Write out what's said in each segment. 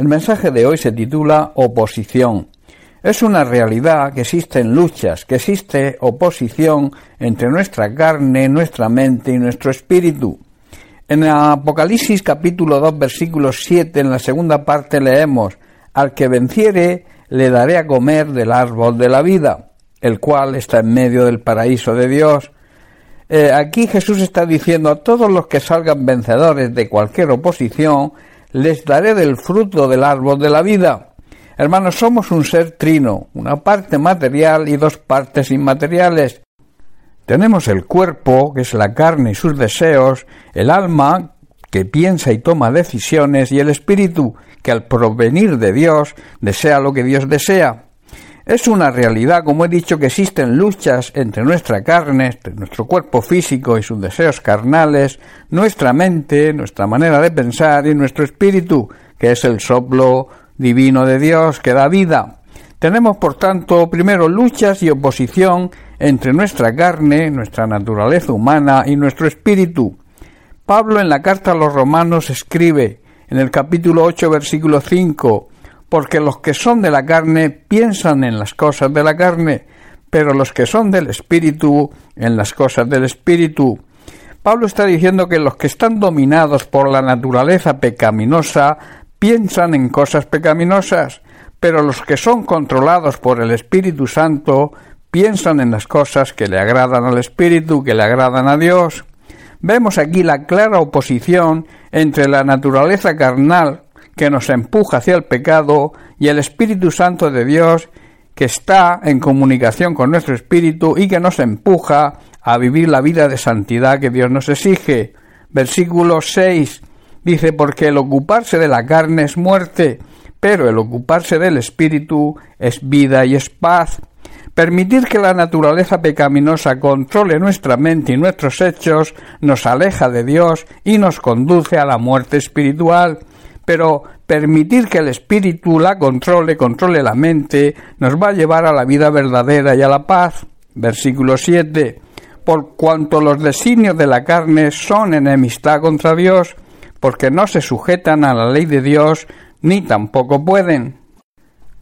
El mensaje de hoy se titula Oposición. Es una realidad que existen luchas, que existe oposición entre nuestra carne, nuestra mente y nuestro espíritu. En Apocalipsis capítulo 2 versículo 7 en la segunda parte leemos Al que venciere le daré a comer del árbol de la vida, el cual está en medio del paraíso de Dios. Eh, aquí Jesús está diciendo a todos los que salgan vencedores de cualquier oposición, les daré del fruto del árbol de la vida. Hermanos, somos un ser trino, una parte material y dos partes inmateriales. Tenemos el cuerpo, que es la carne y sus deseos, el alma, que piensa y toma decisiones, y el espíritu, que al provenir de Dios desea lo que Dios desea. Es una realidad, como he dicho, que existen luchas entre nuestra carne, entre nuestro cuerpo físico y sus deseos carnales, nuestra mente, nuestra manera de pensar y nuestro espíritu, que es el soplo divino de Dios que da vida. Tenemos, por tanto, primero luchas y oposición entre nuestra carne, nuestra naturaleza humana y nuestro espíritu. Pablo en la carta a los romanos escribe en el capítulo 8 versículo 5 porque los que son de la carne piensan en las cosas de la carne, pero los que son del espíritu en las cosas del espíritu. Pablo está diciendo que los que están dominados por la naturaleza pecaminosa piensan en cosas pecaminosas, pero los que son controlados por el Espíritu Santo piensan en las cosas que le agradan al Espíritu, que le agradan a Dios. Vemos aquí la clara oposición entre la naturaleza carnal que nos empuja hacia el pecado y el Espíritu Santo de Dios que está en comunicación con nuestro espíritu y que nos empuja a vivir la vida de santidad que Dios nos exige. Versículo 6 dice porque el ocuparse de la carne es muerte, pero el ocuparse del espíritu es vida y es paz. Permitir que la naturaleza pecaminosa controle nuestra mente y nuestros hechos nos aleja de Dios y nos conduce a la muerte espiritual. Pero permitir que el espíritu la controle, controle la mente, nos va a llevar a la vida verdadera y a la paz. Versículo 7. Por cuanto los designios de la carne son enemistad contra Dios, porque no se sujetan a la ley de Dios, ni tampoco pueden.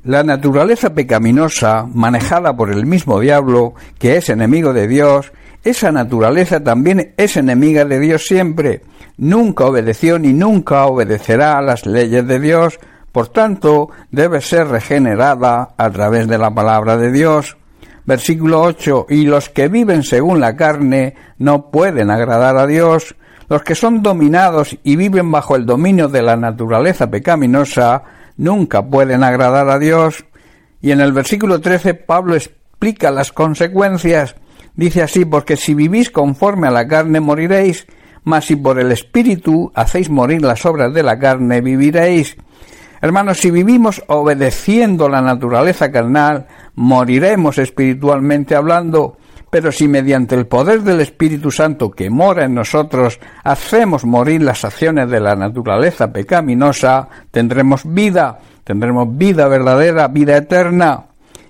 La naturaleza pecaminosa, manejada por el mismo diablo, que es enemigo de Dios, esa naturaleza también es enemiga de Dios siempre. Nunca obedeció ni nunca obedecerá a las leyes de Dios, por tanto debe ser regenerada a través de la palabra de Dios. Versículo 8. Y los que viven según la carne no pueden agradar a Dios. Los que son dominados y viven bajo el dominio de la naturaleza pecaminosa nunca pueden agradar a Dios. Y en el versículo 13 Pablo explica las consecuencias. Dice así, porque si vivís conforme a la carne moriréis, mas si por el Espíritu hacéis morir las obras de la carne, viviréis. Hermanos, si vivimos obedeciendo la naturaleza carnal, moriremos espiritualmente hablando, pero si mediante el poder del Espíritu Santo que mora en nosotros hacemos morir las acciones de la naturaleza pecaminosa, tendremos vida, tendremos vida verdadera, vida eterna.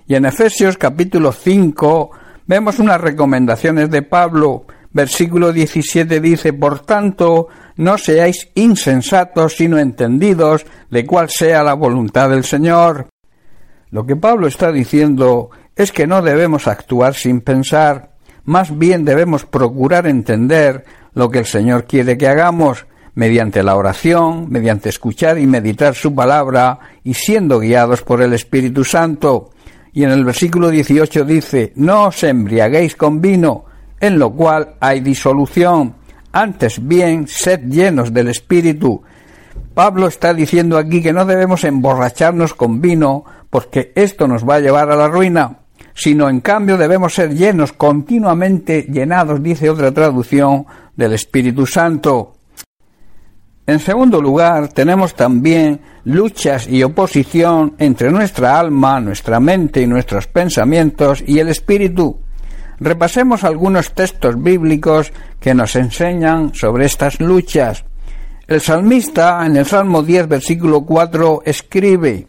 Y en Efesios capítulo 5 vemos unas recomendaciones de Pablo. Versículo 17 dice, Por tanto, no seáis insensatos, sino entendidos de cuál sea la voluntad del Señor. Lo que Pablo está diciendo es que no debemos actuar sin pensar, más bien debemos procurar entender lo que el Señor quiere que hagamos mediante la oración, mediante escuchar y meditar su palabra y siendo guiados por el Espíritu Santo. Y en el versículo 18 dice, no os embriaguéis con vino, en lo cual hay disolución, antes bien sed llenos del Espíritu. Pablo está diciendo aquí que no debemos emborracharnos con vino, porque esto nos va a llevar a la ruina sino en cambio debemos ser llenos, continuamente llenados, dice otra traducción, del Espíritu Santo. En segundo lugar, tenemos también luchas y oposición entre nuestra alma, nuestra mente y nuestros pensamientos y el Espíritu. Repasemos algunos textos bíblicos que nos enseñan sobre estas luchas. El salmista en el Salmo 10, versículo 4, escribe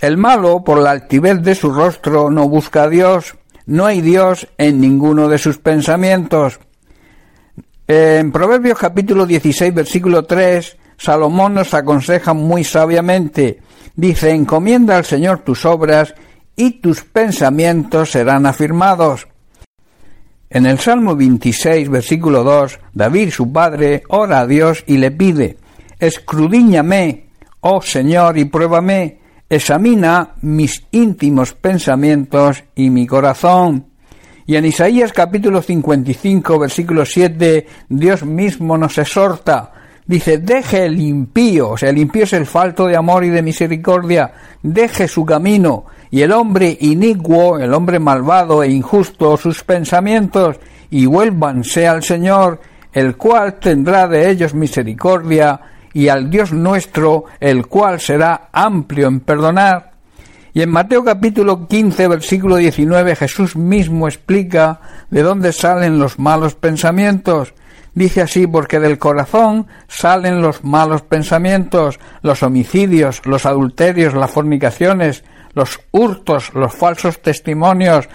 el malo, por la altivez de su rostro, no busca a Dios, no hay Dios en ninguno de sus pensamientos. En Proverbios capítulo 16, versículo 3, Salomón nos aconseja muy sabiamente. Dice, encomienda al Señor tus obras y tus pensamientos serán afirmados. En el Salmo 26, versículo 2, David, su padre, ora a Dios y le pide, Escrudíñame, oh Señor, y pruébame, examina mis íntimos pensamientos y mi corazón. Y en Isaías capítulo 55, versículo 7, Dios mismo nos exhorta, dice, deje el impío, o sea, el impío es el falto de amor y de misericordia, deje su camino, y el hombre inicuo, el hombre malvado e injusto, sus pensamientos, y vuélvanse al Señor, el cual tendrá de ellos misericordia, y al Dios nuestro, el cual será amplio en perdonar. Y en Mateo capítulo 15, versículo 19, Jesús mismo explica de dónde salen los malos pensamientos. Dice así, porque del corazón salen los malos pensamientos, los homicidios, los adulterios, las fornicaciones, los hurtos, los falsos testimonios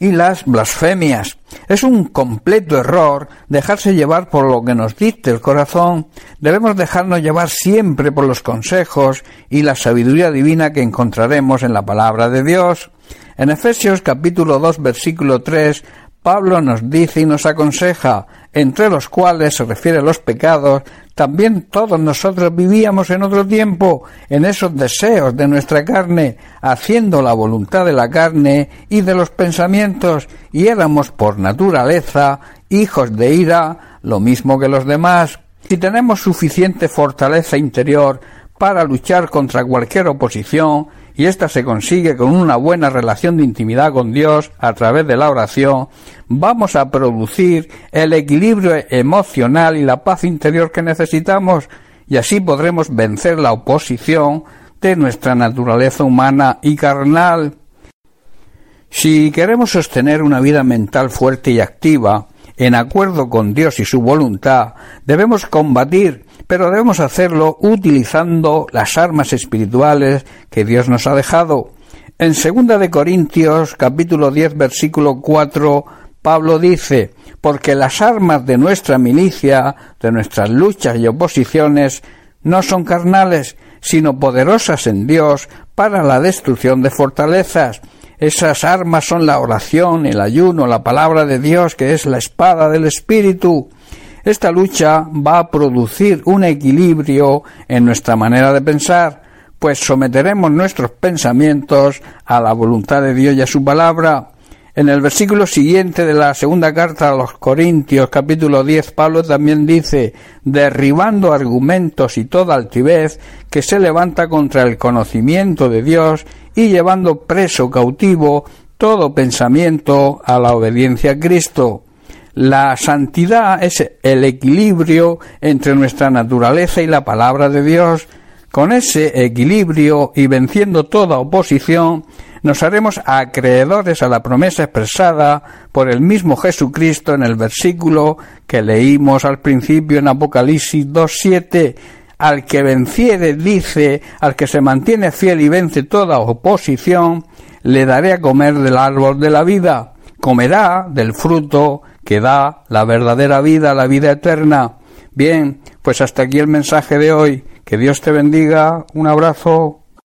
y las blasfemias. Es un completo error dejarse llevar por lo que nos dicte el corazón. Debemos dejarnos llevar siempre por los consejos y la sabiduría divina que encontraremos en la palabra de Dios. En Efesios capítulo 2 versículo 3 Pablo nos dice y nos aconseja, entre los cuales se refiere a los pecados, también todos nosotros vivíamos en otro tiempo en esos deseos de nuestra carne, haciendo la voluntad de la carne y de los pensamientos, y éramos por naturaleza hijos de ira, lo mismo que los demás. Si tenemos suficiente fortaleza interior para luchar contra cualquier oposición, y ésta se consigue con una buena relación de intimidad con Dios a través de la oración, vamos a producir el equilibrio emocional y la paz interior que necesitamos y así podremos vencer la oposición de nuestra naturaleza humana y carnal. Si queremos sostener una vida mental fuerte y activa, en acuerdo con Dios y su voluntad, debemos combatir pero debemos hacerlo utilizando las armas espirituales que Dios nos ha dejado. En segunda de Corintios, capítulo 10, versículo 4, Pablo dice, porque las armas de nuestra milicia, de nuestras luchas y oposiciones, no son carnales, sino poderosas en Dios para la destrucción de fortalezas. Esas armas son la oración, el ayuno, la palabra de Dios, que es la espada del Espíritu. Esta lucha va a producir un equilibrio en nuestra manera de pensar, pues someteremos nuestros pensamientos a la voluntad de Dios y a su palabra. En el versículo siguiente de la segunda carta a los Corintios, capítulo 10, Pablo también dice, derribando argumentos y toda altivez que se levanta contra el conocimiento de Dios y llevando preso cautivo todo pensamiento a la obediencia a Cristo. La santidad es el equilibrio entre nuestra naturaleza y la palabra de Dios. Con ese equilibrio y venciendo toda oposición, nos haremos acreedores a la promesa expresada por el mismo Jesucristo en el versículo que leímos al principio en Apocalipsis 2.7. Al que venciere, dice, al que se mantiene fiel y vence toda oposición, le daré a comer del árbol de la vida, comerá del fruto que da la verdadera vida, la vida eterna. Bien, pues hasta aquí el mensaje de hoy. Que Dios te bendiga. Un abrazo.